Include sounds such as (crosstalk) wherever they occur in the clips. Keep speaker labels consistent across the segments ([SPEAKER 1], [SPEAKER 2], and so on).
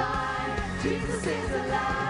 [SPEAKER 1] alive. Jesus is alive.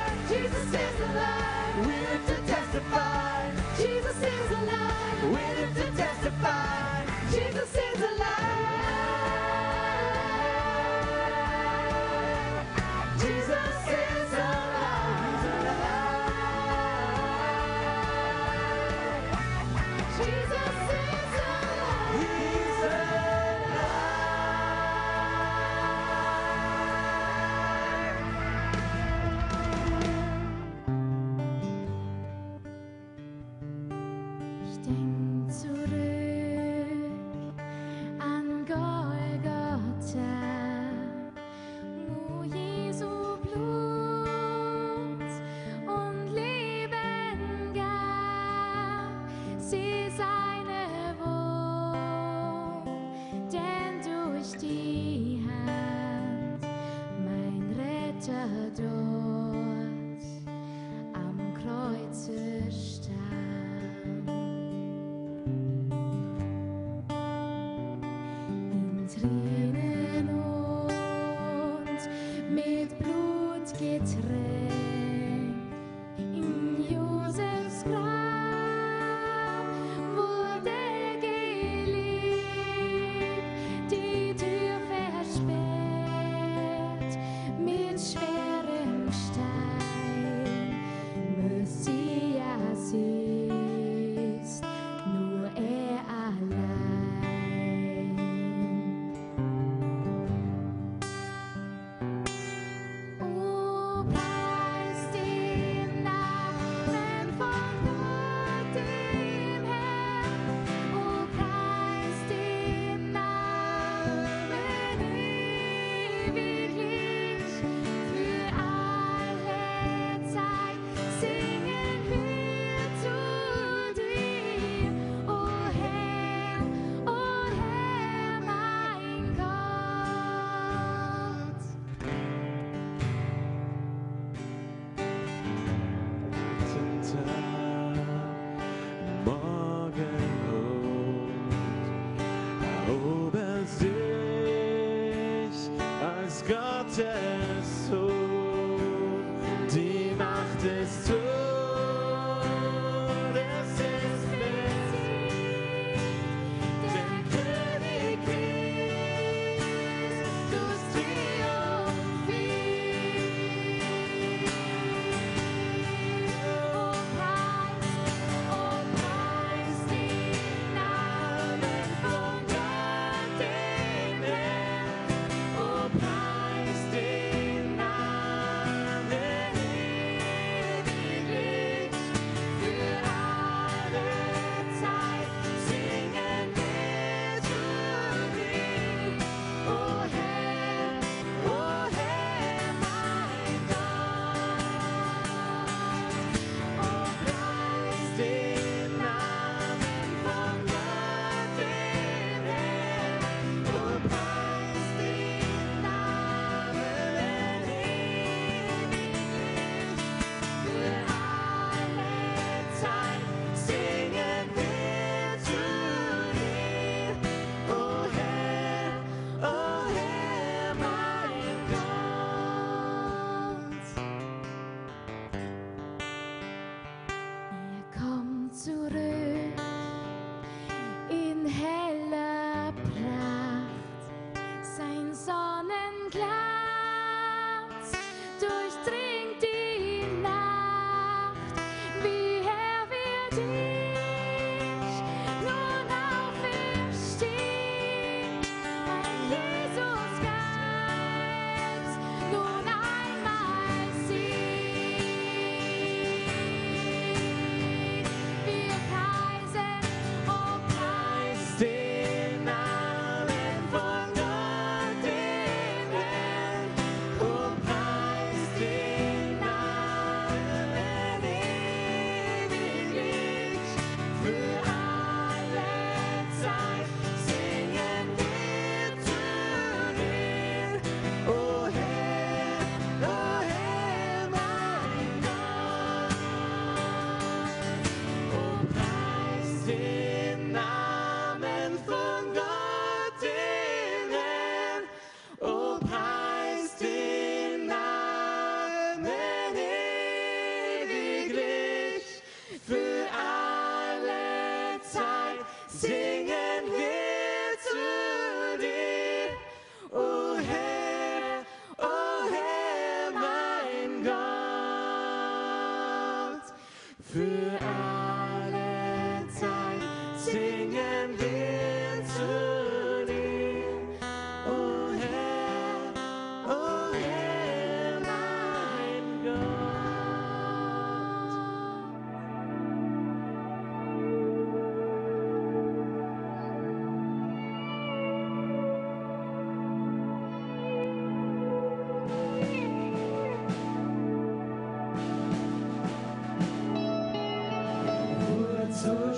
[SPEAKER 1] Jesus is alive. We live to testify. Jesus is alive. We live to testify.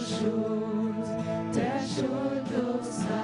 [SPEAKER 2] jours, tes jours d'obstacles.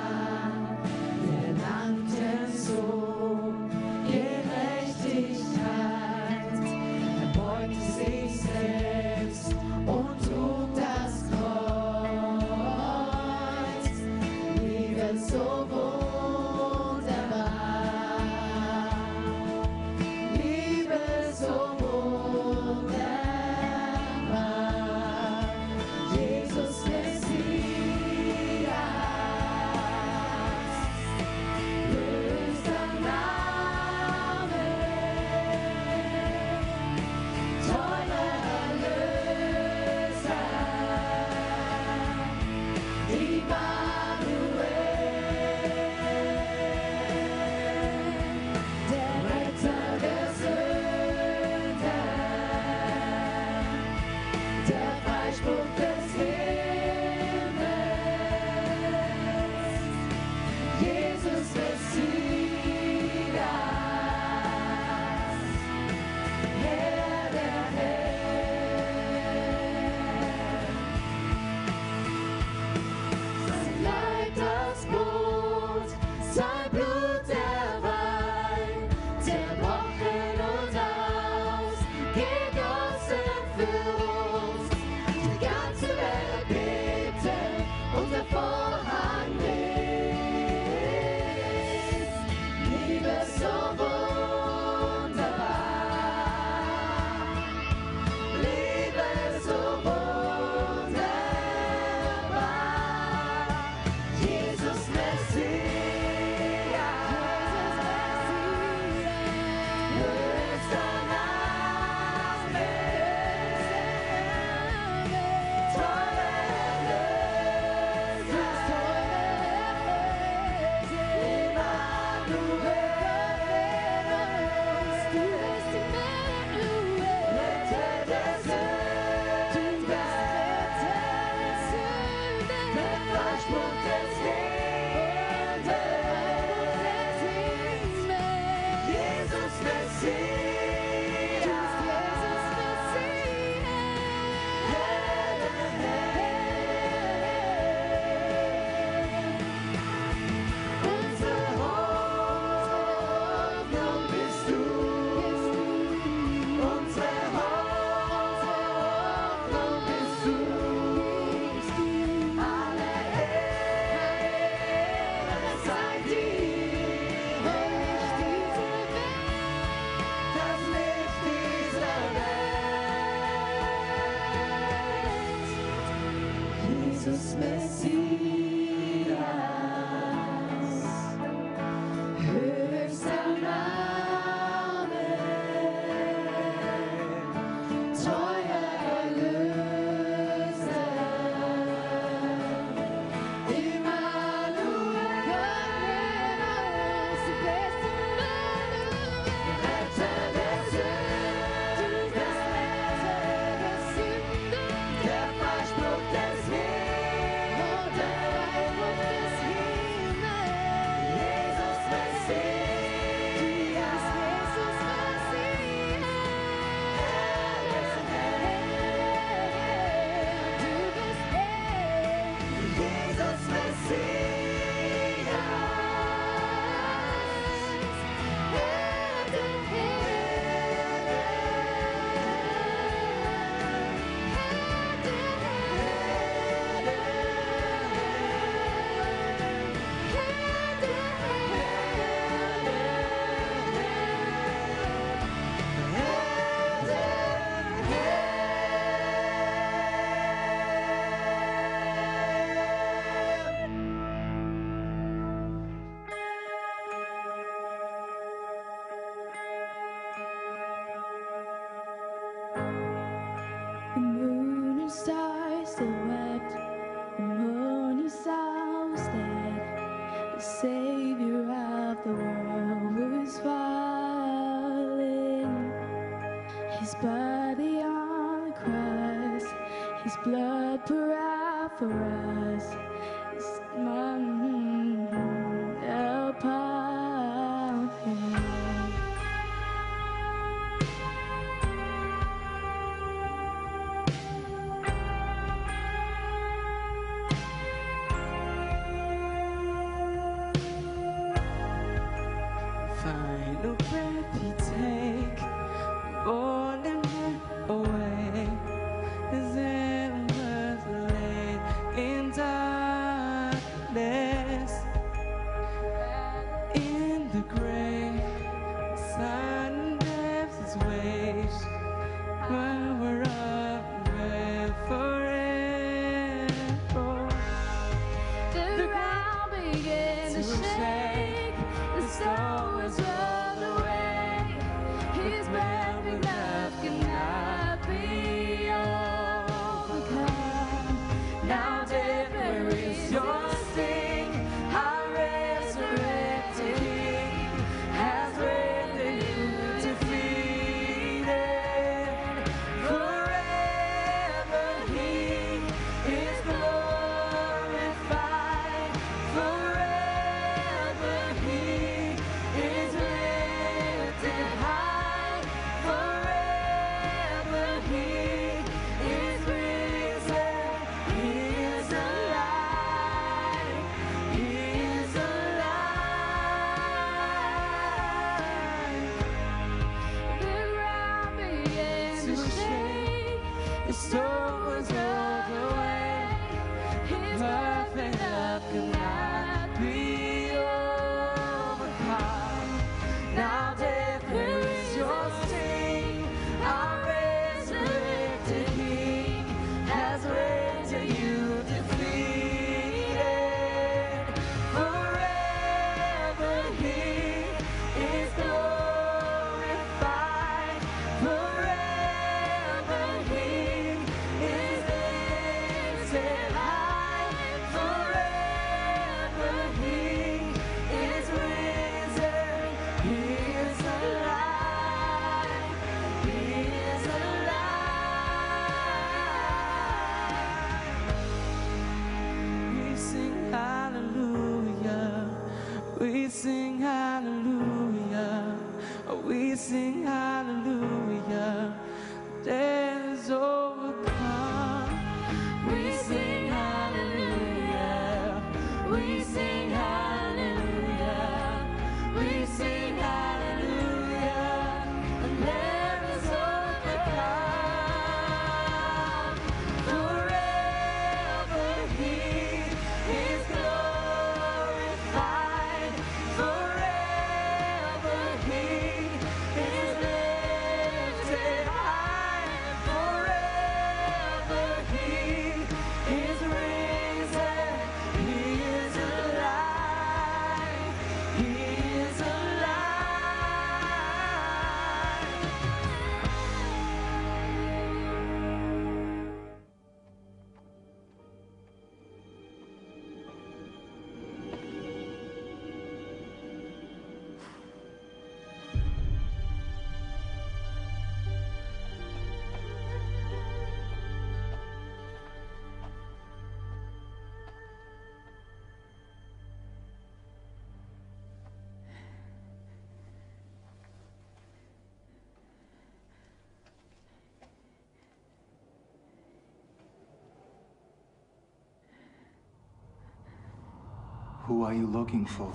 [SPEAKER 3] Who are you looking for?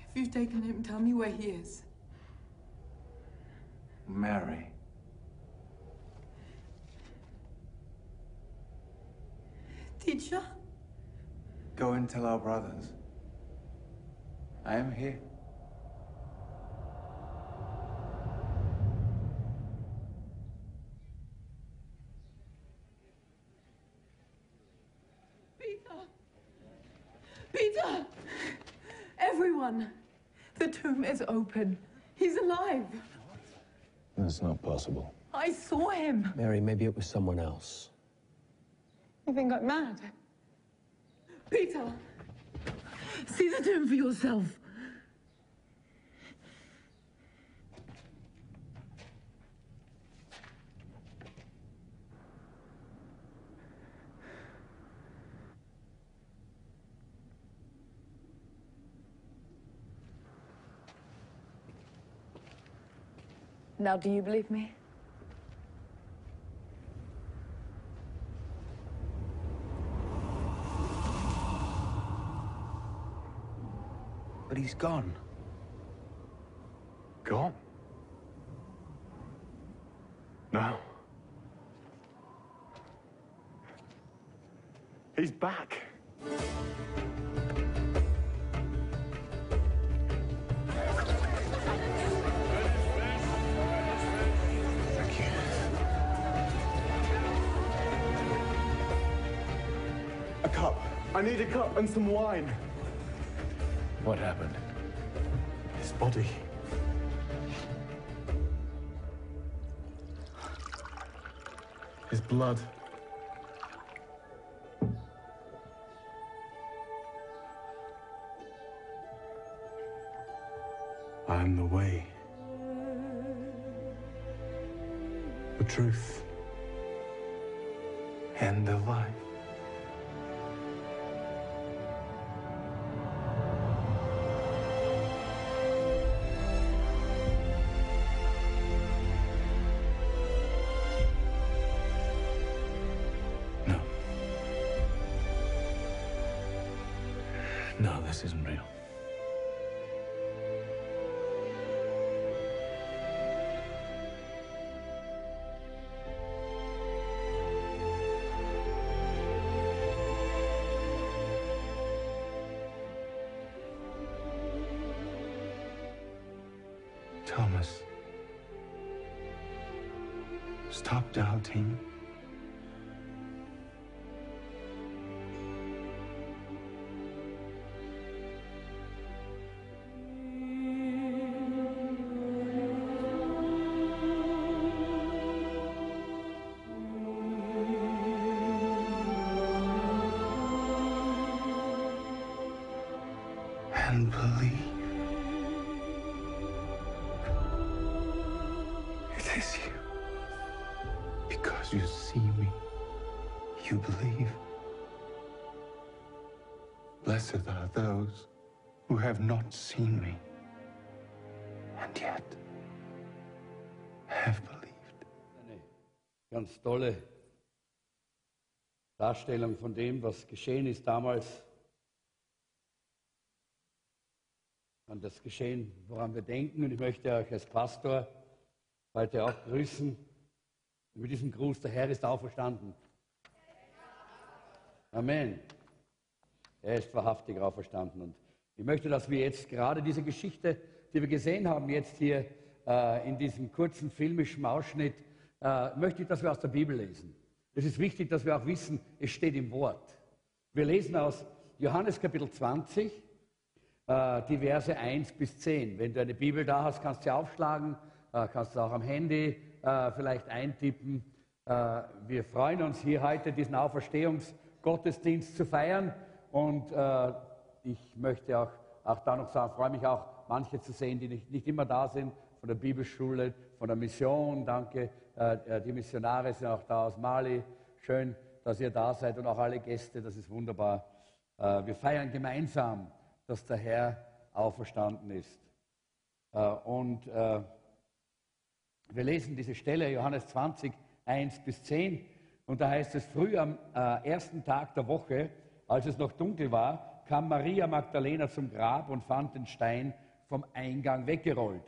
[SPEAKER 4] If you've taken him, tell me where he is. The tomb is open. He's alive.
[SPEAKER 5] That's not possible.
[SPEAKER 4] I saw him.
[SPEAKER 5] Mary, maybe it was someone else.
[SPEAKER 4] You think I'm mad? Peter, see the tomb for yourself. Now, do you believe me?
[SPEAKER 3] But he's gone.
[SPEAKER 6] Gone? No. He's back. I need a cup and some wine.
[SPEAKER 5] What happened?
[SPEAKER 6] His body. His blood.
[SPEAKER 5] No, this isn't real.
[SPEAKER 3] Blessed are those who have not seen me and yet have believed.
[SPEAKER 7] Eine ganz tolle Darstellung von dem, was geschehen ist damals. An das Geschehen, woran wir denken. Und ich möchte euch als Pastor heute auch grüßen. Und mit diesem Gruß, der Herr ist auferstanden. Amen. Er ist wahrhaftig auferstanden. Und ich möchte, dass wir jetzt gerade diese Geschichte, die wir gesehen haben, jetzt hier äh, in diesem kurzen filmischen Ausschnitt, äh, möchte ich, dass wir aus der Bibel lesen. Es ist wichtig, dass wir auch wissen, es steht im Wort. Wir lesen aus Johannes Kapitel 20, äh, die Verse 1 bis 10. Wenn du eine Bibel da hast, kannst du sie aufschlagen, äh, kannst du auch am Handy äh, vielleicht eintippen. Äh, wir freuen uns hier heute, diesen Auferstehungsgottesdienst zu feiern. Und äh, ich möchte auch, auch da noch sagen, freue mich auch, manche zu sehen, die nicht, nicht immer da sind, von der Bibelschule, von der Mission. Danke, äh, äh, die Missionare sind auch da aus Mali. Schön, dass ihr da seid und auch alle Gäste, das ist wunderbar. Äh, wir feiern gemeinsam, dass der Herr auferstanden ist. Äh, Und äh, wir lesen diese Stelle, Johannes 20, 1 bis 10. Und da heißt es, früh am ersten Tag der Woche, als es noch dunkel war, kam Maria Magdalena zum Grab und fand den Stein vom Eingang weggerollt.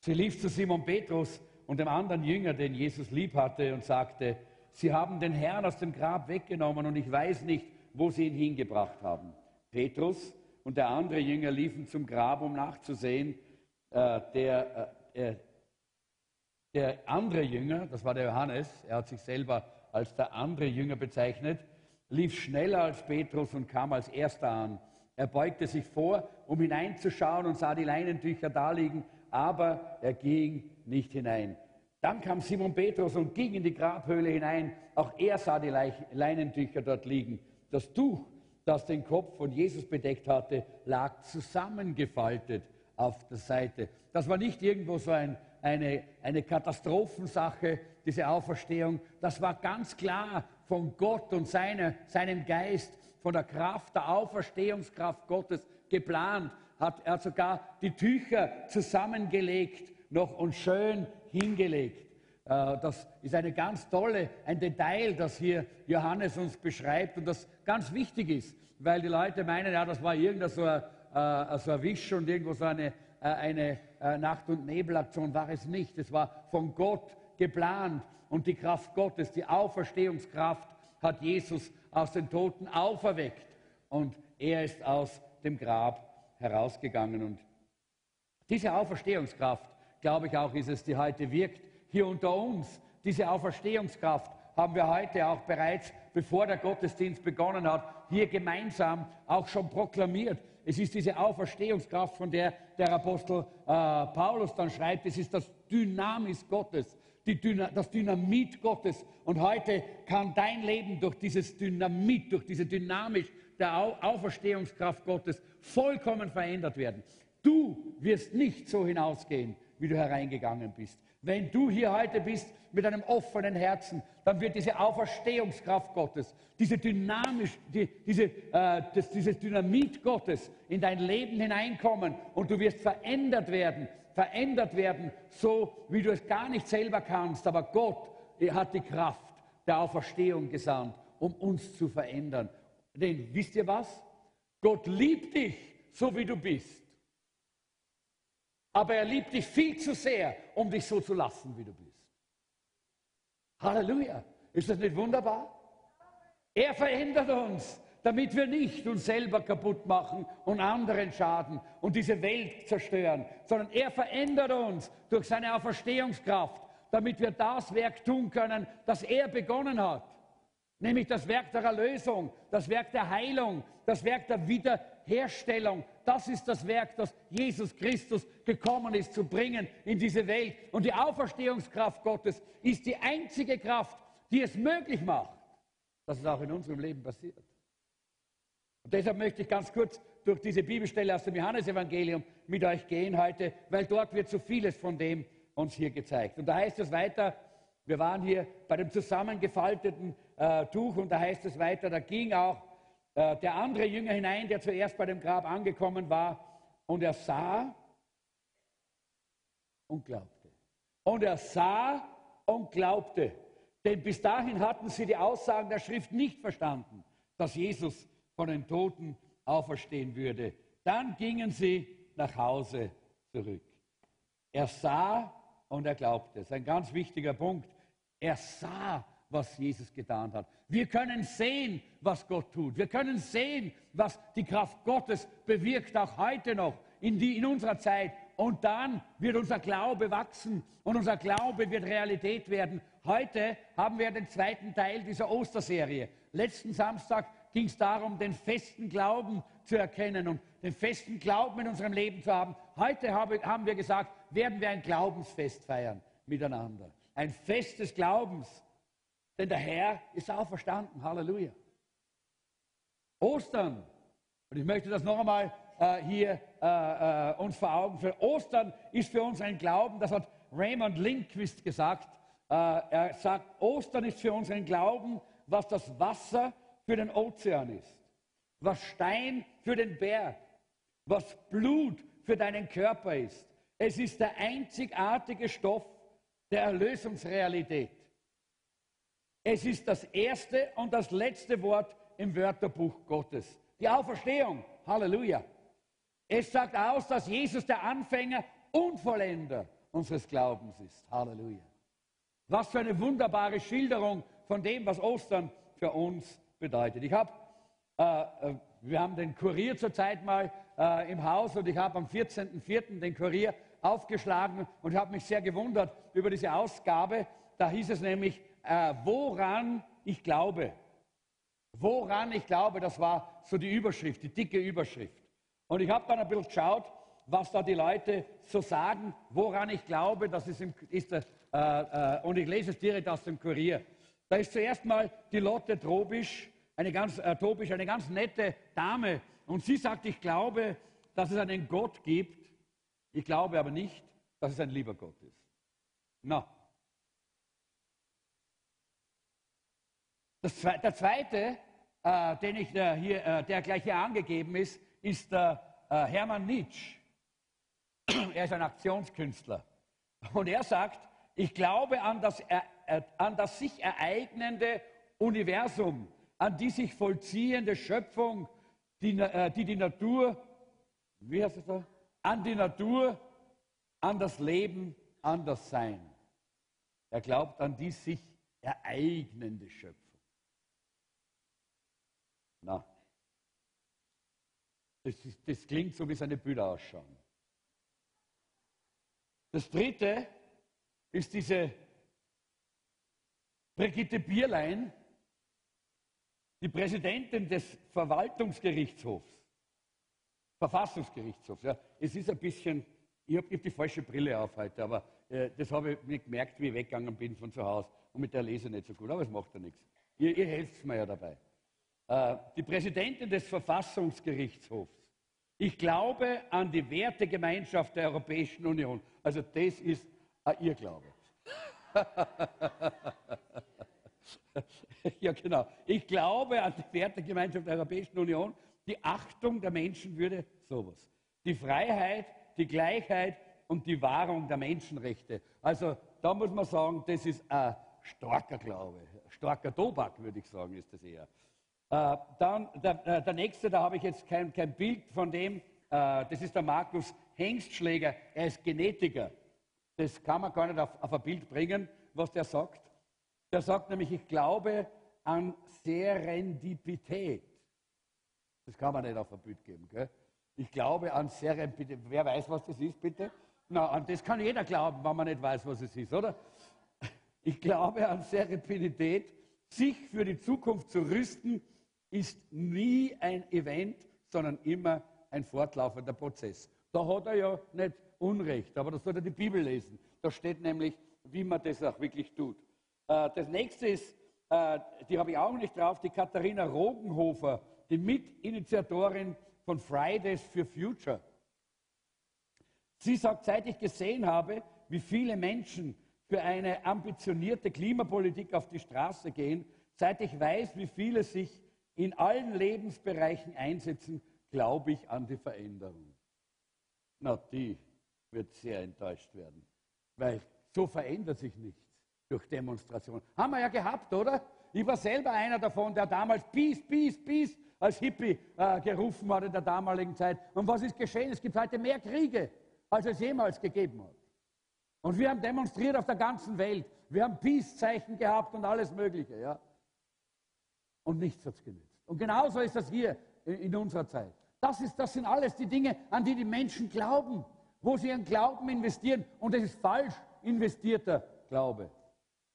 [SPEAKER 7] Sie lief zu Simon Petrus und dem anderen Jünger, den Jesus lieb hatte, und sagte, Sie haben den Herrn aus dem Grab weggenommen und ich weiß nicht, wo Sie ihn hingebracht haben. Petrus und der andere Jünger liefen zum Grab, um nachzusehen. Äh, der, äh, äh, der andere Jünger, das war der Johannes, er hat sich selber als der andere Jünger bezeichnet, lief schneller als Petrus und kam als erster an. Er beugte sich vor, um hineinzuschauen und sah die Leinentücher daliegen, aber er ging nicht hinein. Dann kam Simon Petrus und ging in die Grabhöhle hinein. Auch er sah die Leinentücher dort liegen. Das Tuch, das den Kopf von Jesus bedeckt hatte, lag zusammengefaltet auf der Seite. Das war nicht irgendwo so ein, eine, eine Katastrophensache, diese Auferstehung. Das war ganz klar von Gott und seine, seinem Geist, von der Kraft, der Auferstehungskraft Gottes geplant. Hat, er sogar die Tücher zusammengelegt noch und schön hingelegt. Äh, Das ist eine ganz tolle, ein Detail, das hier Johannes uns beschreibt und das ganz wichtig ist, weil die Leute meinen, ja, das war irgendein so ein, äh, so erwischt und irgendwo so eine, äh, eine Nacht- und Nebelaktion war es nicht. Es war von Gott geplant und die Kraft Gottes, die Auferstehungskraft hat Jesus aus den Toten auferweckt und er ist aus dem Grab herausgegangen und diese Auferstehungskraft, glaube ich auch, ist es, die heute wirkt hier unter uns. Diese Auferstehungskraft haben wir heute auch bereits, bevor der Gottesdienst begonnen hat, hier gemeinsam auch schon proklamiert. Es ist diese Auferstehungskraft, von der der Apostel äh, Paulus dann schreibt, es ist das Dynamis Gottes, Dyna das Dynamit Gottes. Und heute kann dein Leben durch dieses Dynamit, durch diese Dynamik der Au Auferstehungskraft Gottes vollkommen verändert werden. Du wirst nicht so hinausgehen, wie du hereingegangen bist. Wenn du hier heute bist mit einem offenen Herzen, dann wird diese Auferstehungskraft Gottes, diese dynamisch, die, diese, äh, das, dieses Dynamit Gottes in dein Leben hineinkommen und du wirst verändert werden, verändert werden, so wie du es gar nicht selber kannst. Aber Gott hat die Kraft der Auferstehung gesandt, um uns zu verändern. Denn wisst ihr was? Gott liebt dich, so wie du bist. Aber er liebt dich viel zu sehr, um dich so zu lassen, wie du bist. Halleluja. Ist das nicht wunderbar? Er verändert uns, damit wir nicht uns selber kaputt machen und anderen schaden und diese Welt zerstören, sondern er verändert uns durch seine Auferstehungskraft, damit wir das Werk tun können, das er begonnen hat. Nämlich das Werk der Erlösung, das Werk der Heilung, das Werk der Wiederherstellung. Das ist das Werk, das Jesus Christus gekommen ist zu bringen in diese Welt. Und die Auferstehungskraft Gottes ist die einzige Kraft, die es möglich macht, dass es auch in unserem Leben passiert. Und deshalb möchte ich ganz kurz durch diese Bibelstelle aus dem Johannesevangelium mit euch gehen heute, weil dort wird so vieles von dem uns hier gezeigt. Und da heißt es weiter, wir waren hier bei dem zusammengefalteten äh, Tuch und da heißt es weiter, da ging auch äh, der andere Jünger hinein, der zuerst bei dem Grab angekommen war und er sah und glaubte. Und er sah und glaubte. Denn bis dahin hatten sie die Aussagen der Schrift nicht verstanden, dass Jesus von den Toten auferstehen würde. Dann gingen sie nach Hause zurück. Er sah und er glaubte. Das ist ein ganz wichtiger Punkt. Er sah, was Jesus getan hat. Wir können sehen, was Gott tut. Wir können sehen, was die Kraft Gottes bewirkt, auch heute noch, in, die, in unserer Zeit. Und dann wird unser Glaube wachsen und unser Glaube wird Realität werden. Heute haben wir den zweiten Teil dieser Osterserie. Letzten Samstag ging es darum, den festen Glauben zu erkennen und den festen Glauben in unserem Leben zu haben. Heute habe, haben wir gesagt, werden wir ein Glaubensfest feiern miteinander ein Fest des Glaubens, denn der Herr ist auferstanden. Halleluja. Ostern, und ich möchte das noch einmal äh, hier äh, äh, uns vor Augen führen. Ostern ist für uns ein Glauben, das hat Raymond Lindquist gesagt. Äh, er sagt, Ostern ist für uns ein Glauben, was das Wasser für den Ozean ist, was Stein für den Berg, was Blut für deinen Körper ist. Es ist der einzigartige Stoff, der Erlösungsrealität. Es ist das erste und das letzte Wort im Wörterbuch Gottes. Die Auferstehung. Halleluja. Es sagt aus, dass Jesus der Anfänger und Vollender unseres Glaubens ist. Halleluja. Was für eine wunderbare Schilderung von dem, was Ostern für uns bedeutet. Ich habe, äh, äh, wir haben den Kurier zurzeit mal äh, im Haus und ich habe am 14.04. den Kurier aufgeschlagen und habe mich sehr gewundert über diese Ausgabe. Da hieß es nämlich, äh, woran ich glaube. Woran ich glaube, das war so die Überschrift, die dicke Überschrift. Und ich habe dann ein bisschen geschaut, was da die Leute so sagen, woran ich glaube, das ist, im, ist äh, äh, und ich lese es direkt aus dem Kurier. Da ist zuerst mal die Lotte Trobisch, eine ganz, äh, Trobisch, eine ganz nette Dame, und sie sagt, ich glaube, dass es einen Gott gibt, ich glaube aber nicht, dass es ein lieber Gott ist. Na. Das, der zweite, äh, den ich, äh, hier, äh, der gleich hier angegeben ist, ist der äh, Hermann Nietzsche. er ist ein Aktionskünstler. Und er sagt, ich glaube an das, an das sich ereignende Universum, an die sich vollziehende Schöpfung, die, äh, die die Natur wie heißt es da? An die Natur, an das Leben, an das Sein. Er glaubt an die sich ereignende Schöpfung. Na, das, ist, das klingt so, wie seine Bilder ausschauen. Das dritte ist diese Brigitte Bierlein, die Präsidentin des Verwaltungsgerichtshofs, Verfassungsgerichtshofs. Ja, es ist ein bisschen, ich habe hab die falsche Brille auf heute, aber äh, das habe ich mir gemerkt, wie ich weggegangen bin von zu Hause. Und mit der lese ich nicht so gut, aber es macht ja nichts. Ihr, ihr helft mir ja dabei. Äh, die Präsidentin des Verfassungsgerichtshofs. Ich glaube an die Wertegemeinschaft der Europäischen Union. Also das ist ein Irrglaube. (laughs) ja, genau. Ich glaube an die Wertegemeinschaft der Europäischen Union, die Achtung der Menschenwürde, sowas. Die Freiheit, die Gleichheit und die Wahrung der Menschenrechte. Also da muss man sagen, das ist ein starker Glaube, starker Tobak, würde ich sagen, ist das eher. Äh, dann der, äh, der, nächste, da habe ich jetzt kein, kein Bild von dem, äh, das ist der Markus Hengstschläger, er ist Genetiker. Das kann man gar nicht auf, auf ein Bild bringen, was der sagt. Der sagt nämlich, ich glaube an Serendipität. Das kann man nicht auf ein Bild geben. Gell? Ich glaube an Serendipität. Wer weiß, was das ist, bitte? Na, an das kann jeder glauben, wenn man nicht weiß, was es ist, oder? Ich glaube an Serendipität. Sich für die Zukunft zu rüsten, ist nie ein Event, sondern immer ein fortlaufender Prozess. Da hat er ja nicht Unrecht, aber das soll er die Bibel lesen. Da steht nämlich, wie man das auch wirklich tut. Äh, das nächste ist, äh, die habe ich auch nicht drauf, die Katharina Rogenhofer, die Mitinitiatorin von Fridays for Future. Sie sagt, seit ich gesehen habe, wie viele Menschen für eine ambitionierte Klimapolitik auf die Straße gehen, seit ich weiß, wie viele sich in allen Lebensbereichen einsetzen, glaube ich an die Veränderung. Na, die wird sehr enttäuscht werden, weil so verändert sich nichts durch Demonstrationen. Haben wir ja gehabt, oder? Ich war selber einer davon, der damals Peace, Peace, Peace als Hippie äh, gerufen hat in der damaligen Zeit. Und was ist geschehen? Es gibt heute mehr Kriege, als es jemals gegeben hat. Und wir haben demonstriert auf der ganzen Welt. Wir haben Peace-Zeichen gehabt und alles Mögliche. Ja? Und nichts hat es genützt. Und genauso ist das hier in unserer Zeit. Das, ist, das sind alles die Dinge, an die die Menschen glauben, wo sie ihren Glauben investieren. Und es ist falsch investierter Glaube.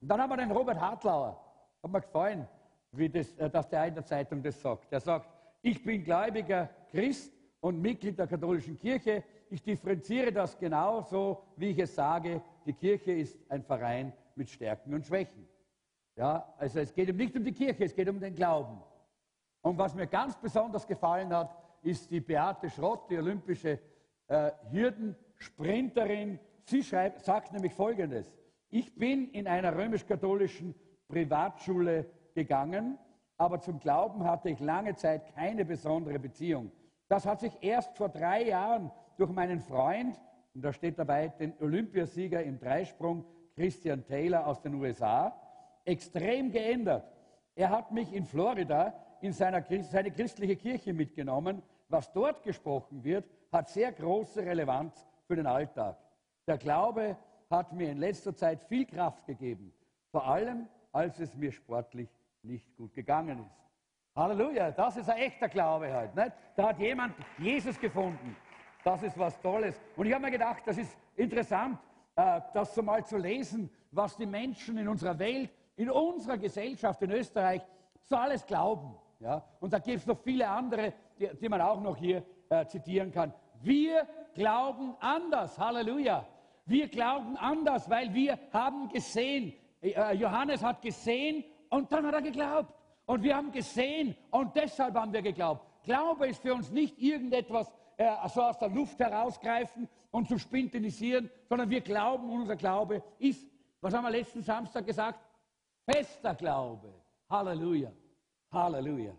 [SPEAKER 7] Und dann haben wir den Robert Hartlauer. Hat mir gefallen, wie das, äh, dass der in der Zeitung das sagt. Er sagt, ich bin gläubiger Christ und Mitglied der katholischen Kirche. Ich differenziere das genauso, wie ich es sage. Die Kirche ist ein Verein mit Stärken und Schwächen. Ja, also es geht nicht um die Kirche, es geht um den Glauben. Und was mir ganz besonders gefallen hat, ist die Beate Schrott, die olympische äh, Hürdensprinterin. Sie schreibt, sagt nämlich Folgendes. Ich bin in einer römisch-katholischen Privatschule gegangen, aber zum Glauben hatte ich lange Zeit keine besondere Beziehung. Das hat sich erst vor drei Jahren durch meinen Freund, und da steht dabei den Olympiasieger im Dreisprung Christian Taylor aus den USA, extrem geändert. Er hat mich in Florida in seiner, seine christliche Kirche mitgenommen. Was dort gesprochen wird, hat sehr große Relevanz für den Alltag. Der Glaube hat mir in letzter Zeit viel Kraft gegeben, vor allem als es mir sportlich nicht gut gegangen ist. Halleluja, das ist ein echter Glaube halt. Nicht? Da hat jemand Jesus gefunden. Das ist was Tolles. Und ich habe mir gedacht, das ist interessant, äh, das so mal zu lesen, was die Menschen in unserer Welt, in unserer Gesellschaft in Österreich so alles glauben. Ja? Und da gibt es noch viele andere, die, die, man auch noch hier äh, zitieren kann. Wir glauben anders. Halleluja. Wir glauben anders, weil wir haben gesehen, äh, Johannes hat gesehen und dann hat er geglaubt. Und wir haben gesehen und deshalb haben wir geglaubt. Glaube ist für uns nicht irgendetwas äh, so aus der Luft herausgreifen und zu spintelisieren, sondern wir glauben, unser Glaube ist, was haben wir letzten Samstag gesagt? Fester Glaube. Halleluja. Halleluja.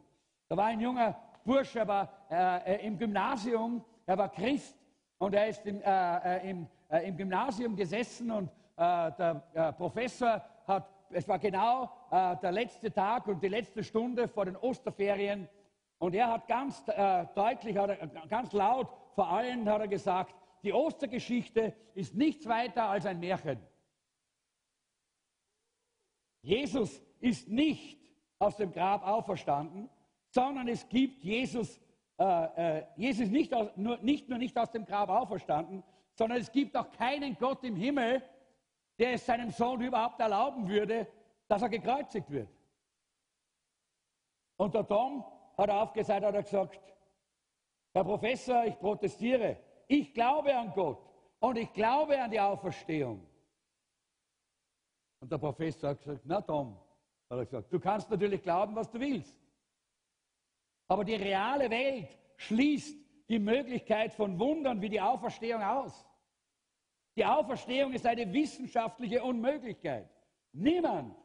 [SPEAKER 7] Da war ein junger Bursche, er war äh, äh im Gymnasium, er war Christ und er ist im, äh, äh im äh, im Gymnasium gesessen und äh, der äh, Professor hat, es war genau der letzte Tag und die letzte Stunde vor den Osterferien Und er hat ganz deutlich, hat er, ganz laut vor allen hat er gesagt, die Ostergeschichte ist nichts weiter als ein Märchen. Jesus ist nicht aus dem Grab auferstanden, sondern es gibt Jesus, äh, äh, Jesus nicht, aus, nur, nicht nur nicht aus dem Grab auferstanden, sondern es gibt auch keinen Gott im Himmel, der es seinem Sohn überhaupt erlauben würde, dass er gekreuzigt wird. Und der Tom hat aufgesagt, hat er gesagt, Herr Professor, ich protestiere. Ich glaube an Gott und ich glaube an die Auferstehung. Und der Professor hat gesagt, na Tom, hat er gesagt, du kannst natürlich glauben, was du willst. Aber die reale Welt schließt die Möglichkeit von Wundern wie die Auferstehung aus. Die Auferstehung ist eine wissenschaftliche Unmöglichkeit. Niemand,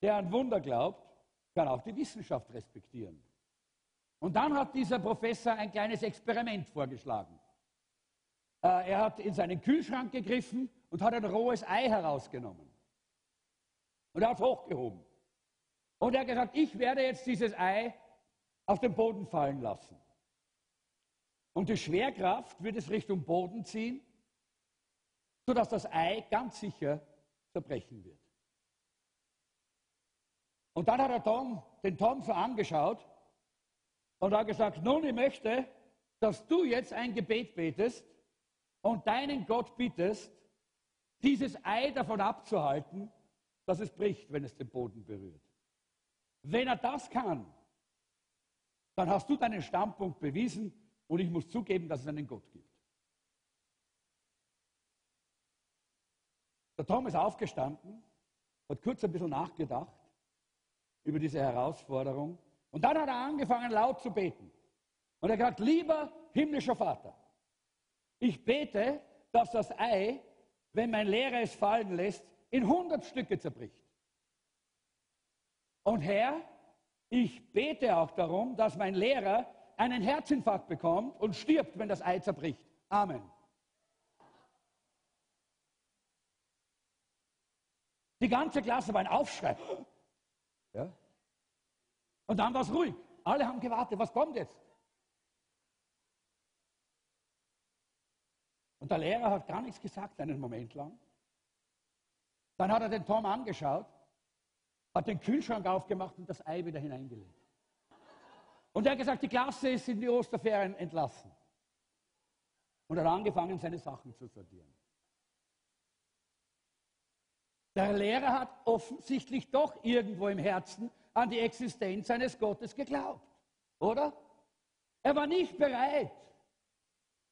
[SPEAKER 7] der an Wunder glaubt, kann auch die Wissenschaft respektieren. Und dann hat dieser Professor ein kleines Experiment vorgeschlagen. Äh, er hat in seinen Kühlschrank gegriffen und hat ein rohes Ei herausgenommen. Und er hat es hochgehoben. Und er hat gesagt, ich werde jetzt dieses Ei auf den Boden fallen lassen. Und die Schwerkraft wird es Richtung Boden ziehen, sodass das Ei ganz sicher zerbrechen wird. Und dann hat er Tom, den Tom so angeschaut und hat gesagt, nun, ich möchte, dass du jetzt ein Gebet betest und deinen Gott bittest, dieses Ei davon abzuhalten, dass es bricht, wenn es den Boden berührt. Wenn er das kann, dann hast du deinen Standpunkt bewiesen und ich muss zugeben, dass es einen Gott gibt. Der Tom ist aufgestanden, hat kurz ein bisschen nachgedacht über diese Herausforderung und dann hat er angefangen laut zu beten. Und er hat gesagt, lieber himmlischer Vater, ich bete, dass das Ei, wenn mein Lehrer es fallen lässt, in hundert Stücke zerbricht. Und Herr, ich bete auch darum, dass mein Lehrer einen Herzinfarkt bekommt und stirbt, wenn das Ei zerbricht. Amen. Die ganze Klasse war ein Aufschrei. Ja? Und dann war es ruhig. Alle haben gewartet, was kommt jetzt? Und der Lehrer hat gar nichts gesagt einen Moment lang. Dann hat er den Tom angeschaut, hat den Kühlschrank aufgemacht und das Ei wieder hineingelegt. Und er hat gesagt, die Klasse ist in die Osterferien entlassen. Und er hat angefangen, seine Sachen zu sortieren. Der Lehrer hat offensichtlich doch irgendwo im Herzen an die Existenz eines Gottes geglaubt, oder? Er war nicht bereit,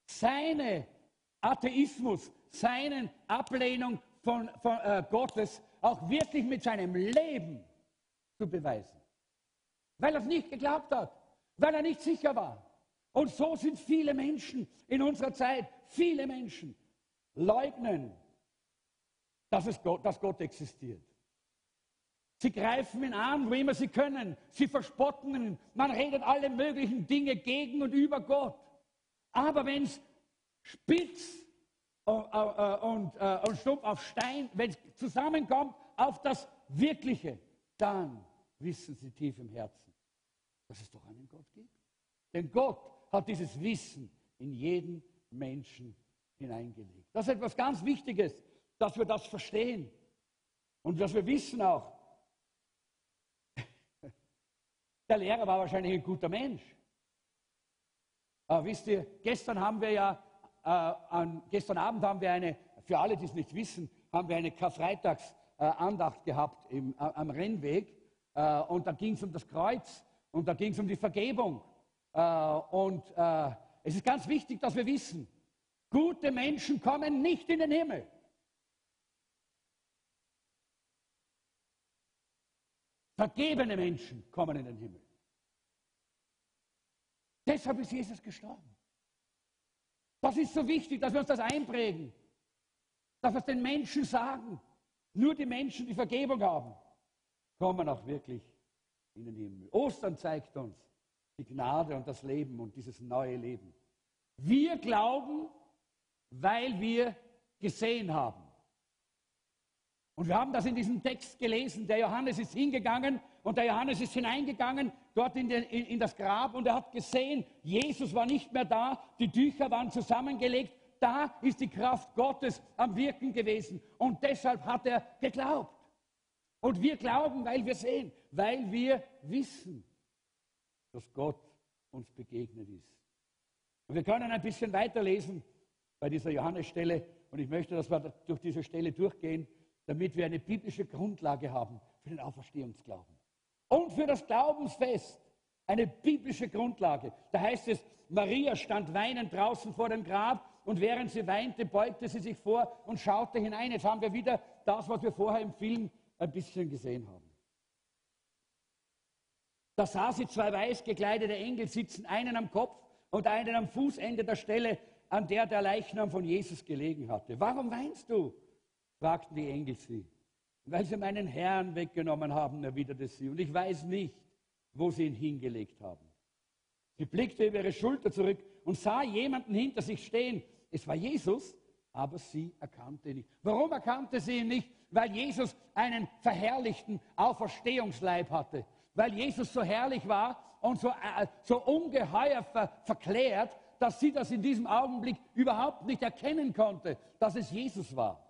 [SPEAKER 7] seine Atheismus, seine Ablehnung von, von äh, Gottes auch wirklich mit seinem Leben zu beweisen. Weil er es nicht geglaubt hat, weil er nicht sicher war. Und so sind viele Menschen in unserer Zeit, viele Menschen leugnen, dass, es Gott, dass Gott existiert. Sie greifen ihn an, wo immer sie können. Sie verspotten ihn. Man redet alle möglichen Dinge gegen und über Gott. Aber wenn es spitz und, äh, und, äh, und stumpf auf Stein, wenn es zusammenkommt auf das Wirkliche, dann wissen sie tief im Herzen, dass es doch einen Gott gibt. Denn Gott hat dieses Wissen in jeden Menschen hineingelegt. Das ist etwas ganz Wichtiges, dass wir das verstehen und dass wir wissen auch, (laughs) der Lehrer war wahrscheinlich ein guter Mensch. Aber wisst ihr, gestern haben wir ja, äh, an, gestern Abend haben wir eine, für alle, die es nicht wissen, haben wir eine Karfreitagsandacht äh, gehabt im, äh, am Rennweg. Äh, und da ging es um das Kreuz und da ging es um die Vergebung. Äh, und äh, es ist ganz wichtig, dass wir wissen, gute Menschen kommen nicht in den Himmel. Vergebene Menschen kommen in den Himmel. Deshalb ist Jesus gestorben. Das ist so wichtig, dass wir uns das einprägen, dass wir es den Menschen sagen. Nur die Menschen, die Vergebung haben, kommen auch wirklich in den Himmel. Ostern zeigt uns die Gnade und das Leben und dieses neue Leben. Wir glauben, weil wir gesehen haben. Und wir haben das in diesem Text gelesen. Der Johannes ist hingegangen Und der Johannes ist hineingegangen dort in, den, in, in das Grab und er hat gesehen, Jesus war nicht mehr da, die Tücher waren zusammengelegt. Da ist die Kraft Gottes am Wirken gewesen. Und deshalb hat er geglaubt. Und wir glauben, weil wir sehen, weil wir wissen, dass Gott uns begegnet ist. Und wir können ein bisschen weiterlesen bei dieser Johannesstelle. Und ich möchte, dass wir durch diese Stelle durchgehen, damit wir eine biblische Grundlage haben für den Auferstehungsglauben. Und für das Glaubensfest eine biblische Grundlage. Da heißt es, Maria stand weinend draußen vor dem Grab und während sie weinte, beugte sie sich vor und schaute hinein. Jetzt haben wir wieder das, was wir vorher im Film ein bisschen gesehen haben. Da sah sie zwei weiß gekleidete Engel sitzen, einen am Kopf und einen am Fußende der Stelle, an der der Leichnam von Jesus gelegen hatte. Warum weinst du? fragten die Engel sie. Weil sie meinen Herrn weggenommen haben, erwiderte sie, und ich weiß nicht, wo sie ihn hingelegt haben. Sie blickte über ihre Schulter zurück und sah jemanden hinter sich stehen. Es war Jesus, aber sie erkannte ihn nicht. Warum erkannte sie ihn nicht? Weil Jesus einen verherrlichten Auferstehungsleib hatte. Weil Jesus so herrlich war und so, äh, so ungeheuer ver verklärt, dass sie das in diesem Augenblick überhaupt nicht erkennen konnte, dass es Jesus war.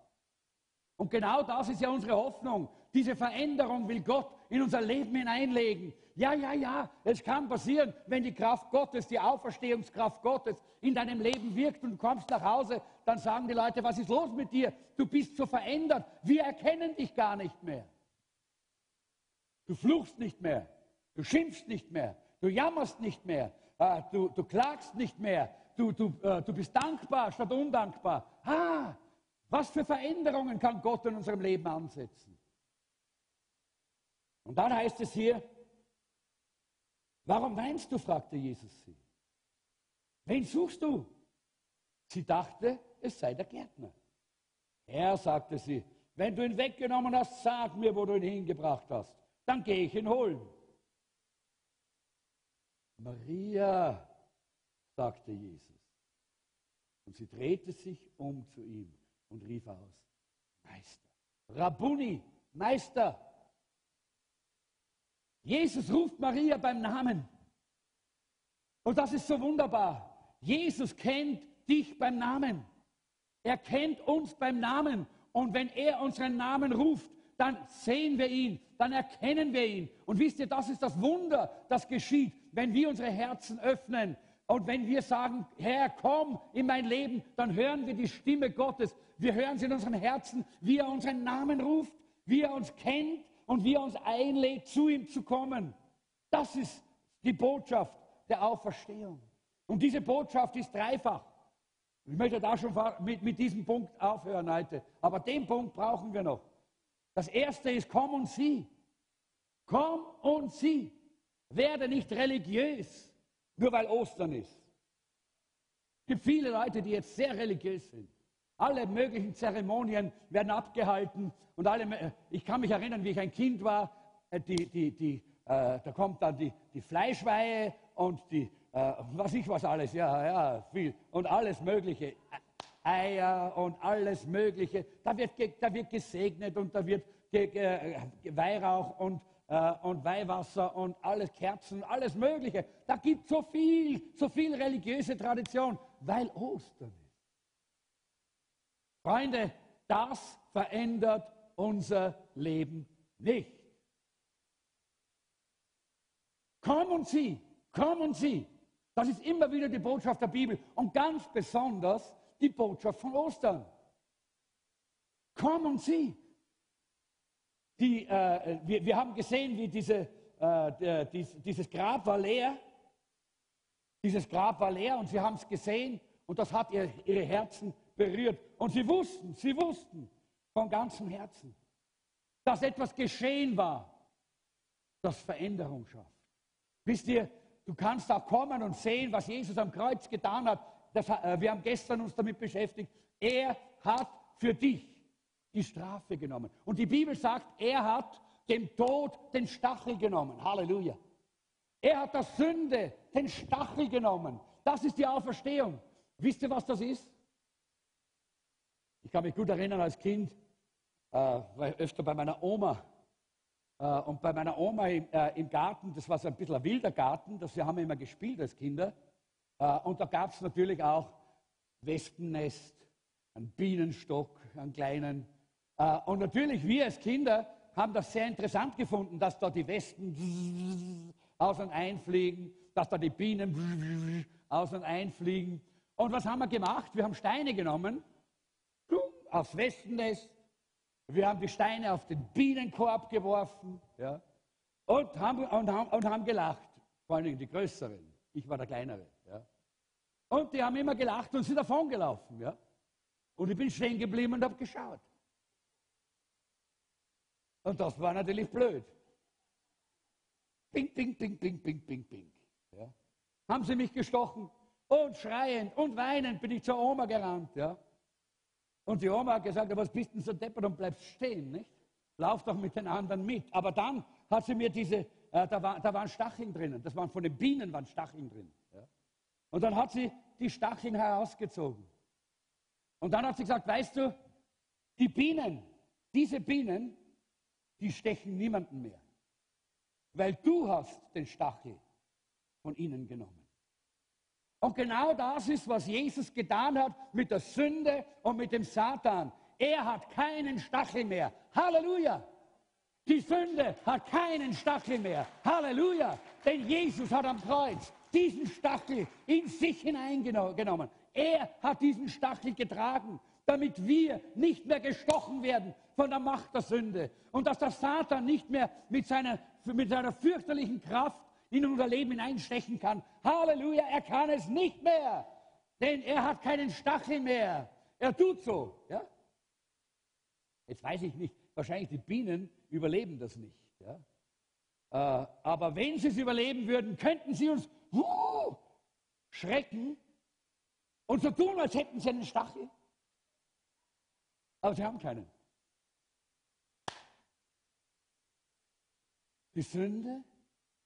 [SPEAKER 7] Und genau das ist ja unsere Hoffnung. Diese Veränderung will Gott in unser Leben hineinlegen. Ja, ja, ja, es kann passieren, wenn die Kraft Gottes, die Auferstehungskraft Gottes in deinem Leben wirkt und du kommst nach Hause, dann sagen die Leute, was ist los mit dir? Du bist so verändert, wir erkennen dich gar nicht mehr. Du fluchst nicht mehr, du schimpfst nicht mehr, du jammerst nicht mehr, äh, du, du klagst nicht mehr, du, du, äh, du bist dankbar statt undankbar. Ah, was für Veränderungen kann Gott in unserem Leben ansetzen? Und dann heißt es hier, warum weinst du? fragte Jesus sie. Wen suchst du? Sie dachte, es sei der Gärtner. Er sagte sie, wenn du ihn weggenommen hast, sag mir, wo du ihn hingebracht hast. Dann gehe ich ihn holen. Maria, sagte Jesus. Und sie drehte sich um zu ihm und rief aus, Meister, Rabuni, Meister. Jesus ruft Maria beim Namen. Und das ist so wunderbar. Jesus kennt dich beim Namen. Er kennt uns beim Namen. Und wenn er unseren Namen ruft, dann sehen wir ihn, dann erkennen wir ihn. Und wisst ihr, das ist das Wunder, das geschieht, wenn wir unsere Herzen öffnen. Und wenn wir sagen, Herr, komm in mein Leben, dann hören wir die Stimme Gottes. Wir hören sie in unseren Herzen, wie er unseren Namen ruft, wie er uns kennt und wie er uns einlädt, zu ihm zu kommen. Das ist die Botschaft der Auferstehung. Und diese Botschaft ist dreifach. Ich möchte da schon mit, mit diesem Punkt aufhören heute. Aber den Punkt brauchen wir noch. Das erste ist, komm und sieh. Komm und sieh. Werde nicht religiös, nur weil Ostern ist. Es gibt viele Leute, die jetzt sehr religiös sind. Alle möglichen Zeremonien werden abgehalten und alle, ich kann mich erinnern, wie ich ein Kind war, äh, die, die, die, äh, da kommt dann die, die Fleischweihe und die, äh, was ich was alles, ja, ja, viel und alles Mögliche. Eier und alles Mögliche. Da wird, da wird gesegnet und da wird Weihrauch und, äh, und Weihwasser und alles Kerzen, alles Mögliche. Da gibt es so viel, so viel religiöse Tradition, weil Ostern ist. Freunde, das verändert unser Leben nicht. Komm und sieh, komm und sieh. Das ist immer wieder die Botschaft der Bibel und ganz besonders die Botschaft von Ostern. Komm und sieh. Die, äh, wir, wir, haben gesehen, wie diese, äh, der, dies, dieses Grab war leer. Dieses Grab war leer und sie haben es gesehen und das hat ihr, ihre Herzen berührt. Und sie wussten, sie wussten von ganzem Herzen, dass etwas geschehen war, das Veränderung schafft. Wisst ihr, du kannst auch kommen und sehen, was Jesus am Kreuz getan hat. Das, äh, wir haben gestern uns damit beschäftigt. Er hat für dich die Strafe genommen. Und die Bibel sagt, er hat dem Tod den Stachel genommen. Halleluja. Er hat der Sünde den Stachel genommen. Das ist die Auferstehung. Wisst ihr, was das ist? Ich kann mich gut erinnern als Kind, äh, war ich öfter bei meiner Oma. Äh, und bei meiner Oma im, äh, im, Garten, das war so ein bisschen ein wilder Garten, das wir haben immer gespielt als Kinder. Äh, und da gab es natürlich auch Wespennest, einen Bienenstock, einen kleinen. Äh, und natürlich, wir als Kinder haben das sehr interessant gefunden, dass da die Wespen (laughs) aus und einfliegen, dass da die Bienen (laughs) aus und einfliegen. Und was haben wir gemacht? Wir haben Steine genommen, aufs Wespennest, wir haben die Steine auf den Bienenkorb geworfen ja, und, haben, und, haben, und haben gelacht. Vor allem die Größeren. Ich war der Kleinere. Ja. Und die haben immer gelacht und sind davongelaufen. Ja. Und ich bin stehen geblieben und habe geschaut. Und das war natürlich blöd. Ping, ping, ping, ping, ping, ping, ping. Ja. Haben sie mich gestochen und schreiend und weinend bin ich zur Oma gerannt. Ja. Und die Oma hat gesagt, was bist denn so deppert und bleibst stehen, nicht? Lauf doch mit den anderen mit. Aber dann hat sie mir diese, äh, da, war, da waren Stacheln drinnen, das waren von den Bienen waren Stacheln drin. Ja? Und dann hat sie die Stacheln herausgezogen. Und dann hat sie gesagt, weißt du, die Bienen, diese Bienen, die stechen niemanden mehr. Weil du hast den Stachel von ihnen genommen. Und genau das ist, was Jesus getan hat mit der Sünde und mit dem Satan. Er hat keinen Stachel mehr. Halleluja! Die Sünde hat keinen Stachel mehr. Halleluja! Denn Jesus hat am Kreuz diesen Stachel in sich hineingenommen. Er hat diesen Stachel getragen, damit wir nicht mehr gestochen werden von der Macht der Sünde und dass der Satan nicht mehr mit seiner, mit seiner fürchterlichen Kraft in unser Leben hineinstechen kann. Halleluja, er kann es nicht mehr, denn er hat keinen Stachel mehr. Er tut so. Ja? Jetzt weiß ich nicht, wahrscheinlich die Bienen überleben das nicht. Ja? Äh, aber wenn sie es überleben würden, könnten sie uns uh, schrecken und so tun, als hätten sie einen Stachel. Aber sie haben keinen. Die Sünde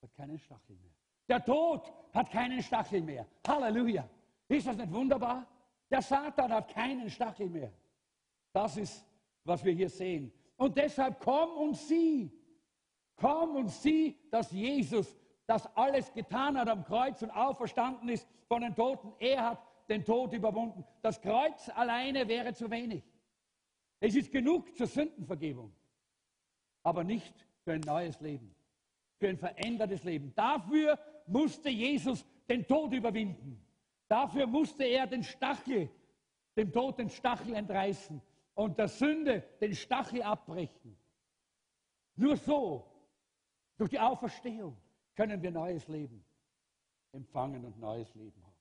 [SPEAKER 7] hat keinen Stachel mehr. Der Tod hat keinen Stachel mehr. Halleluja. Ist das nicht wunderbar? Der Satan hat keinen Stachel mehr. Das ist, was wir hier sehen. Und deshalb komm und sieh. Komm und sieh, dass Jesus das alles getan hat am Kreuz und auferstanden ist von den Toten. Er hat den Tod überwunden. Das Kreuz alleine wäre zu wenig. Es ist genug zur Sündenvergebung, aber nicht für ein neues Leben für ein verändertes Leben. Dafür musste Jesus den Tod überwinden. Dafür musste er den Stachel, dem Tod den Stachel entreißen und der Sünde den Stachel abbrechen. Nur so, durch die Auferstehung, können wir neues Leben empfangen und neues Leben haben.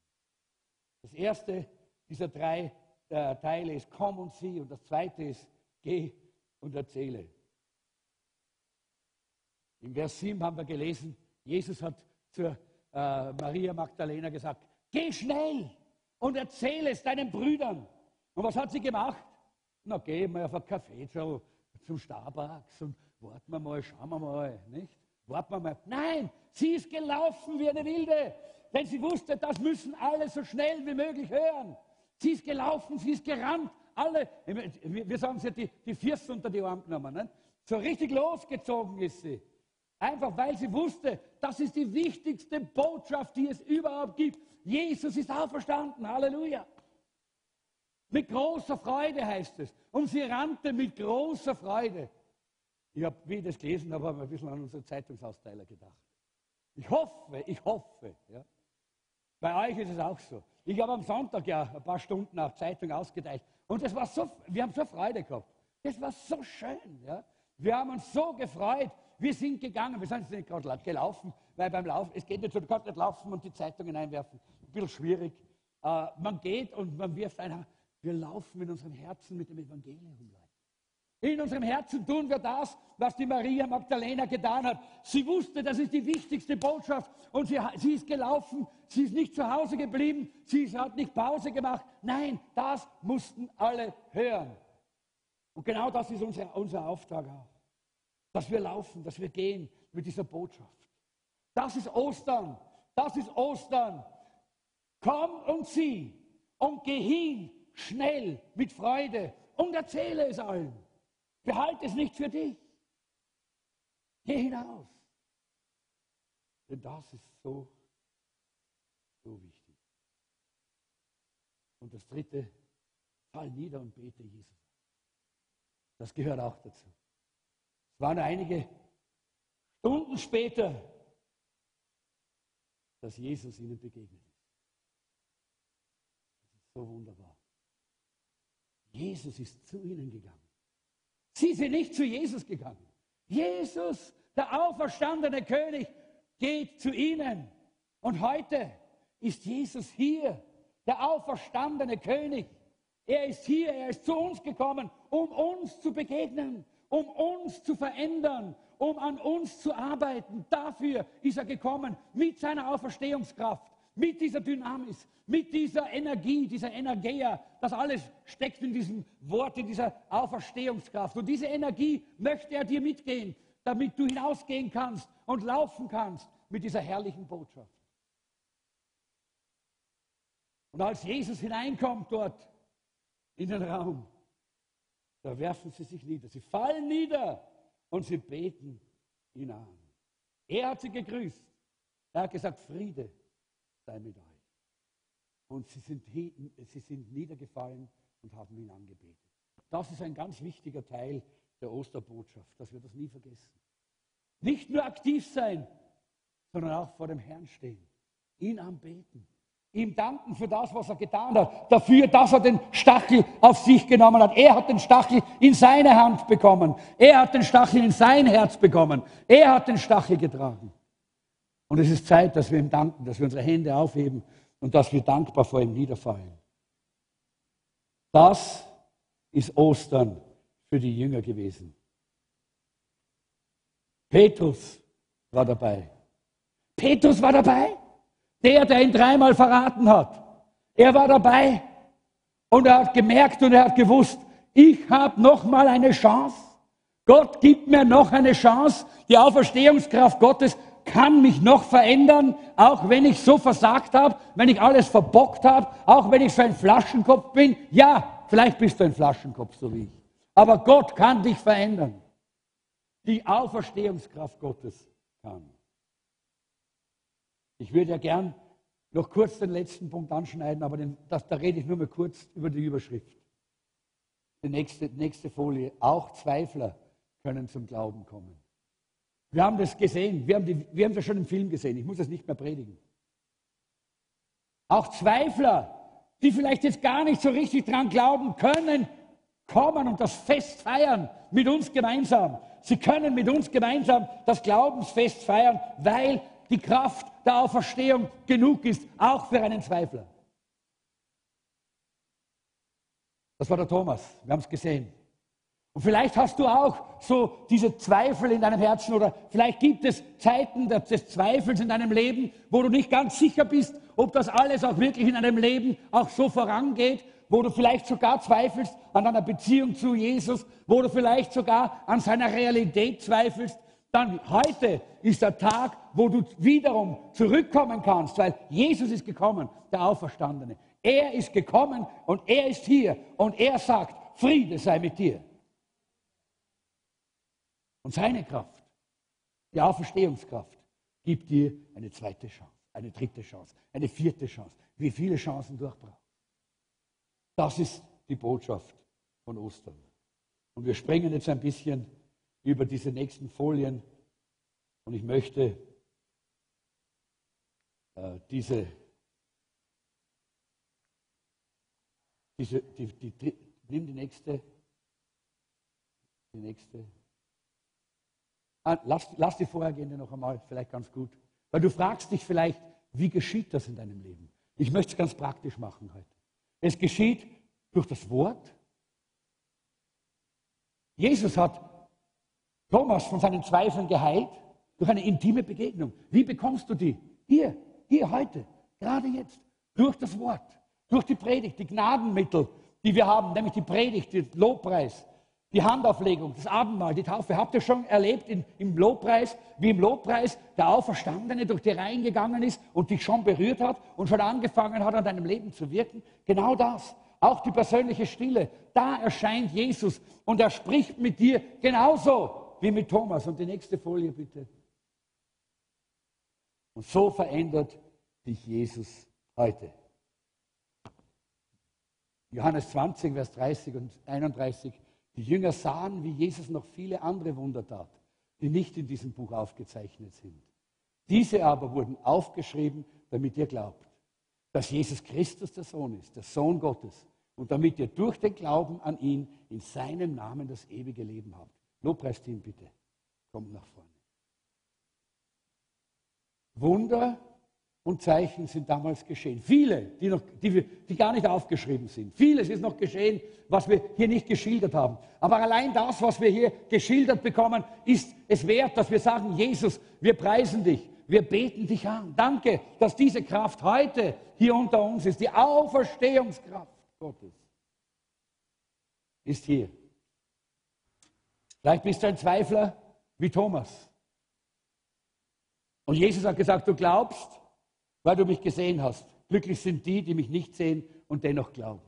[SPEAKER 7] Das erste dieser drei äh, Teile ist komm und sieh und das zweite ist geh und erzähle. Im Vers 7 haben wir gelesen, Jesus hat zur äh, Maria Magdalena gesagt, geh schnell und erzähle es deinen Brüdern. Und was hat sie gemacht? Na, gehen wir auf einen Kaffee zu, zum Starbucks und warten wir mal, schauen wir mal, nicht? Warten wir mal. Nein, sie ist gelaufen wie eine Wilde, denn sie wusste, das müssen alle so schnell wie möglich hören. Sie ist gelaufen, sie ist gerannt, alle, wir sagen sie, die, die Fürst unter die Arme genommen, nicht? so richtig losgezogen ist sie. Einfach weil sie wusste, das ist die wichtigste Botschaft, die es überhaupt gibt. Jesus ist auferstanden. Halleluja. Mit großer Freude heißt es. Und sie rannte mit großer Freude. Ich habe, wie ich das gelesen habe, habe ein bisschen an unsere Zeitungsausteiler gedacht. Ich hoffe, ich hoffe. Ja. Bei euch ist es auch so. Ich habe am Sonntag ja ein paar Stunden auch Zeitung ausgeteilt. Und das war so, wir haben so Freude gehabt. Das war so schön. Ja. Wir haben uns so gefreut. Wir sind gegangen, wir sind nicht gerade gelaufen, weil beim Laufen, es geht nicht so, du kannst nicht laufen und die Zeitungen einwerfen. Ein bisschen schwierig. Äh, man geht und man wirft ein, wir laufen in unserem Herzen mit dem Evangelium, Leute. In unserem Herzen tun wir das, was die Maria Magdalena getan hat. Sie wusste, das ist die wichtigste Botschaft und sie, sie ist gelaufen, sie ist nicht zu Hause geblieben, sie hat nicht Pause gemacht. Nein, das mussten alle hören. Und genau das ist unser, unser Auftrag auch dass wir laufen, dass wir gehen mit dieser Botschaft. Das ist Ostern. Das ist Ostern. Komm und sieh und geh hin schnell mit Freude und erzähle es allen. Behalte es nicht für dich. Geh hinaus. Denn das ist so, so wichtig. Und das dritte, fall nieder und bete Jesus. Das gehört auch dazu. Waren einige Stunden später, dass Jesus ihnen begegnet ist. Das ist so wunderbar. Jesus ist zu ihnen gegangen. Sie sind nicht zu Jesus gegangen. Jesus, der auferstandene König, geht zu ihnen. Und heute ist Jesus hier, der auferstandene König. Er ist hier, er ist zu uns gekommen, um uns zu begegnen, um uns zu verändern, um an uns zu arbeiten. Dafür ist er gekommen, mit seiner Auferstehungskraft, mit dieser Dynamis, mit dieser Energie, dieser Energia. Das alles steckt in diesem Wort, in dieser Auferstehungskraft. Und diese Energie möchte er dir mitgehen, damit du hinausgehen kannst und laufen kannst mit dieser herrlichen Botschaft. Und als Jesus hineinkommt dort in den Raum, da werfen sie sich nieder. Sie fallen nieder und sie beten ihn an. Er hat sie gegrüßt. Er hat gesagt, Friede sei mit euch. Und sie sind, sie sind niedergefallen und haben ihn angebetet. Das ist ein ganz wichtiger Teil der Osterbotschaft, dass wir das nie vergessen. Nicht nur aktiv sein, sondern auch vor dem Herrn stehen, ihn anbeten, ihm danken für das, was er getan hat, dafür, dass er den Stachel auf sich genommen hat. Er hat den Stachel in seine Hand bekommen. Er hat den Stachel in sein Herz bekommen. Er hat den Stachel getragen. Und es ist Zeit, dass wir ihm danken, dass wir unsere Hände aufheben und dass wir dankbar vor ihm niederfallen. Das ist Ostern für die Jünger gewesen. Petrus war dabei. Petrus war dabei. Der, der ihn dreimal verraten hat. Er war dabei. Und er hat gemerkt und er hat gewusst, ich habe noch mal eine Chance. Gott gibt mir noch eine Chance. Die Auferstehungskraft Gottes kann mich noch verändern, auch wenn ich so versagt habe, wenn ich alles verbockt habe, auch wenn ich so ein Flaschenkopf bin. Ja, vielleicht bist du ein Flaschenkopf, so wie ich. Aber Gott kann dich verändern. Die Auferstehungskraft Gottes kann. Ich würde ja gern noch kurz den letzten Punkt anschneiden, aber den, das, da rede ich nur mal kurz über die Überschrift. Die nächste, nächste Folie. Auch Zweifler können zum Glauben kommen. Wir haben das gesehen, wir haben, die, wir haben das schon im Film gesehen, ich muss das nicht mehr predigen. Auch Zweifler, die vielleicht jetzt gar nicht so richtig dran glauben können, kommen und das Fest feiern mit uns gemeinsam. Sie können mit uns gemeinsam das Glaubensfest feiern, weil die Kraft der Auferstehung genug ist, auch für einen Zweifler. Das war der Thomas, wir haben es gesehen. Und vielleicht hast du auch so diese Zweifel in deinem Herzen oder vielleicht gibt es Zeiten des Zweifels in deinem Leben, wo du nicht ganz sicher bist, ob das alles auch wirklich in deinem Leben auch so vorangeht, wo du vielleicht sogar zweifelst an deiner Beziehung zu Jesus, wo du vielleicht sogar an seiner Realität zweifelst, dann heute ist der Tag, wo du wiederum zurückkommen kannst, weil Jesus ist gekommen, der Auferstandene. Er ist gekommen und er ist hier und er sagt, Friede sei mit dir. Und seine Kraft, die Auferstehungskraft, gibt dir eine zweite Chance, eine dritte Chance, eine vierte Chance. Wie viele Chancen du auch brauchst. Das ist die Botschaft von Ostern. Und wir springen jetzt ein bisschen über diese nächsten Folien. Und ich möchte äh, diese, diese die, die, die, nimm die nächste, die nächste. Ah, lass, lass die vorhergehende noch einmal, vielleicht ganz gut. Weil du fragst dich vielleicht, wie geschieht das in deinem Leben? Ich möchte es ganz praktisch machen heute. Es geschieht durch das Wort. Jesus hat Thomas von seinen Zweifeln geheilt durch eine intime Begegnung. Wie bekommst du die? Hier, hier heute, gerade jetzt, durch das Wort, durch die Predigt, die Gnadenmittel, die wir haben, nämlich die Predigt, den Lobpreis, die Handauflegung, das Abendmahl, die Taufe. Habt ihr schon erlebt in, im Lobpreis, wie im Lobpreis der Auferstandene durch die Reihen gegangen ist und dich schon berührt hat und schon angefangen hat, an deinem Leben zu wirken? Genau das. Auch die persönliche Stille. Da erscheint Jesus und er spricht mit dir genauso wie mit Thomas. Und die nächste Folie bitte. Und so verändert dich Jesus heute. Johannes 20, Vers 30 und 31. Die Jünger sahen, wie Jesus noch viele andere Wunder tat, die nicht in diesem Buch aufgezeichnet sind. Diese aber wurden aufgeschrieben, damit ihr glaubt, dass Jesus Christus der Sohn ist, der Sohn Gottes, und damit ihr durch den Glauben an ihn in seinem Namen das ewige Leben habt. Lobpreisteam bitte, kommt nach vorne. Wunder und Zeichen sind damals geschehen. Viele, die, noch, die, die gar nicht aufgeschrieben sind. Vieles ist noch geschehen, was wir hier nicht geschildert haben. Aber allein das, was wir hier geschildert bekommen, ist es wert, dass wir sagen, Jesus, wir preisen dich, wir beten dich an. Danke, dass diese Kraft heute hier unter uns ist. Die Auferstehungskraft Gottes ist hier. Vielleicht bist du ein Zweifler wie Thomas. Und Jesus hat gesagt, du glaubst, weil du mich gesehen hast. Glücklich sind die, die mich nicht sehen und dennoch glauben.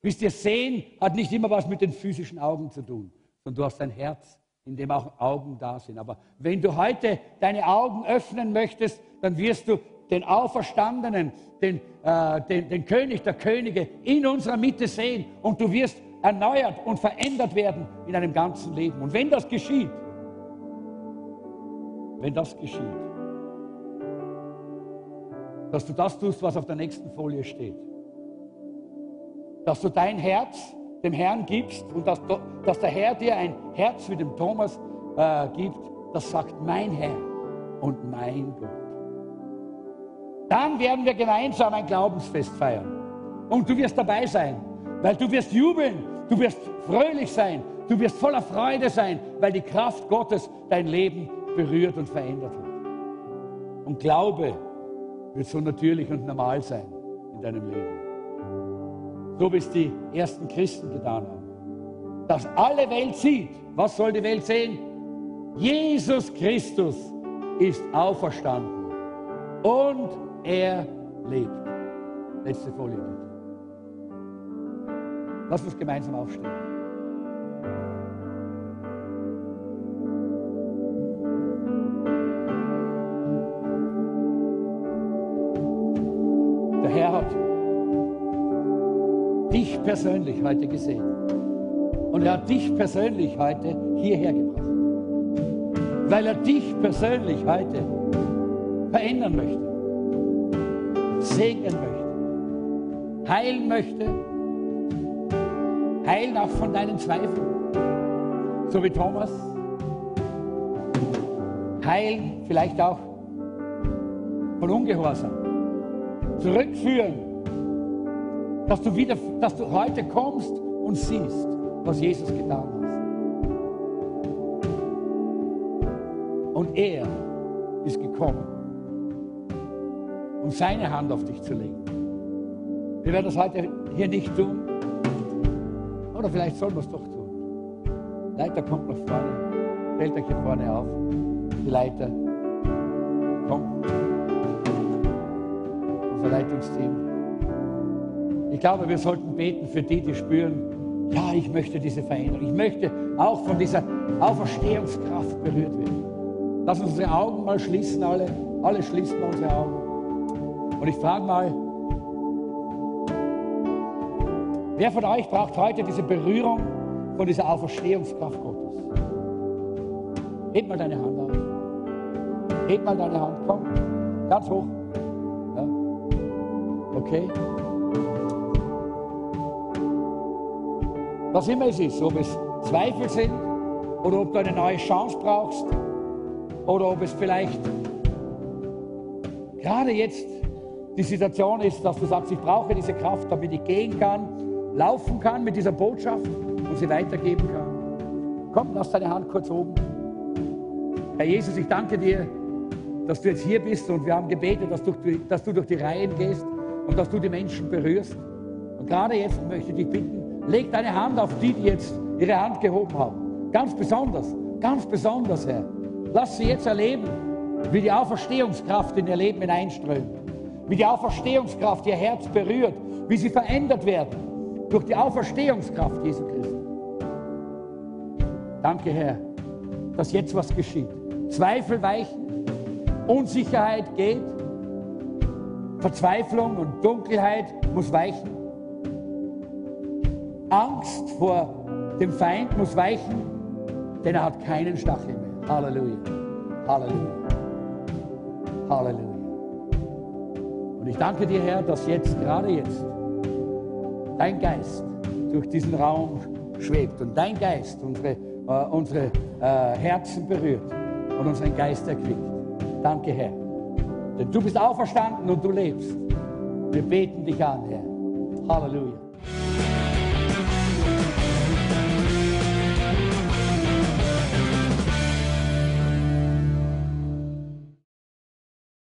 [SPEAKER 7] Wisst ihr, sehen hat nicht immer was mit den physischen Augen zu tun, sondern du hast ein Herz, in dem auch Augen da sind. Aber wenn du heute deine Augen öffnen möchtest, dann wirst du den Auferstandenen, den, äh, den, den König der Könige in unserer Mitte sehen und du wirst erneuert und verändert werden in deinem ganzen Leben. Und wenn das geschieht, wenn das geschieht, dass du das tust, was auf der nächsten Folie steht. Dass du dein Herz dem Herrn gibst und dass, dass der Herr dir ein Herz wie dem Thomas äh, gibt, das sagt mein Herr und mein Gott. Dann werden wir gemeinsam ein Glaubensfest feiern. Und du wirst dabei sein, weil du wirst jubeln, du wirst fröhlich sein, du wirst voller Freude sein, weil die Kraft Gottes dein Leben berührt und verändert hat. Und Glaube wird so natürlich und normal sein in deinem Leben. So wie es die ersten Christen getan haben. Dass alle Welt sieht, was soll die Welt sehen? Jesus Christus ist auferstanden und er lebt. Letzte Folie bitte. Lass uns gemeinsam aufstehen. Herr hat dich persönlich heute gesehen. Und er hat dich persönlich heute hierher gebracht. Weil er dich persönlich heute verändern möchte, segnen möchte, heilen möchte, heilen auch von deinen Zweifeln, so wie Thomas, heilen vielleicht auch von Ungehorsam zurückführen, dass du wieder, dass du heute kommst und siehst, was Jesus getan hat. Und er ist gekommen, um seine Hand auf dich zu legen. Wir werden das heute hier nicht tun. Oder vielleicht sollen wir es doch tun. Leiter kommt nach vorne. Stellt euch hier vorne auf. Die Leiter. Kommt unser Leitungsteam. Ich glaube, wir sollten beten für die, die spüren, ja, ich möchte diese Veränderung. Ich möchte auch von dieser Auferstehungskraft berührt werden. Lass uns unsere Augen mal schließen, alle. Alle schließen unsere Augen. Und ich frage mal, wer von euch braucht heute diese Berührung von dieser Auferstehungskraft Gottes? Heb mal deine Hand auf. Heb mal deine Hand, komm, ganz hoch. Okay? Was immer es ist, ob es Zweifel sind oder ob du eine neue Chance brauchst oder ob es vielleicht gerade jetzt die Situation ist, dass du sagst, ich brauche diese Kraft, damit ich gehen kann, laufen kann mit dieser Botschaft und sie weitergeben kann. Komm, lass deine Hand kurz oben. Herr Jesus, ich danke dir, dass du jetzt hier bist und wir haben gebetet, dass du, dass du durch die Reihen gehst und dass du die Menschen berührst. Und gerade jetzt möchte ich dich bitten, leg deine Hand auf die, die jetzt ihre Hand gehoben haben. Ganz besonders, ganz besonders, Herr. Lass sie jetzt erleben, wie die Auferstehungskraft in ihr Leben hineinströmt. Wie die Auferstehungskraft ihr Herz berührt. Wie sie verändert werden durch die Auferstehungskraft Jesu Christi. Danke, Herr, dass jetzt was geschieht. Zweifel weichen, Unsicherheit geht, Verzweiflung und Dunkelheit muss weichen. Angst vor dem Feind muss weichen, denn er hat keinen Stachel mehr. Halleluja. Halleluja. Halleluja. Und ich danke dir, Herr, dass jetzt, gerade jetzt, dein Geist durch diesen Raum schwebt und dein Geist unsere, äh, unsere äh, Herzen berührt und unseren Geist erquickt. Danke, Herr. Denn du bist auferstanden und du lebst. Wir beten dich an, Herr. Halleluja.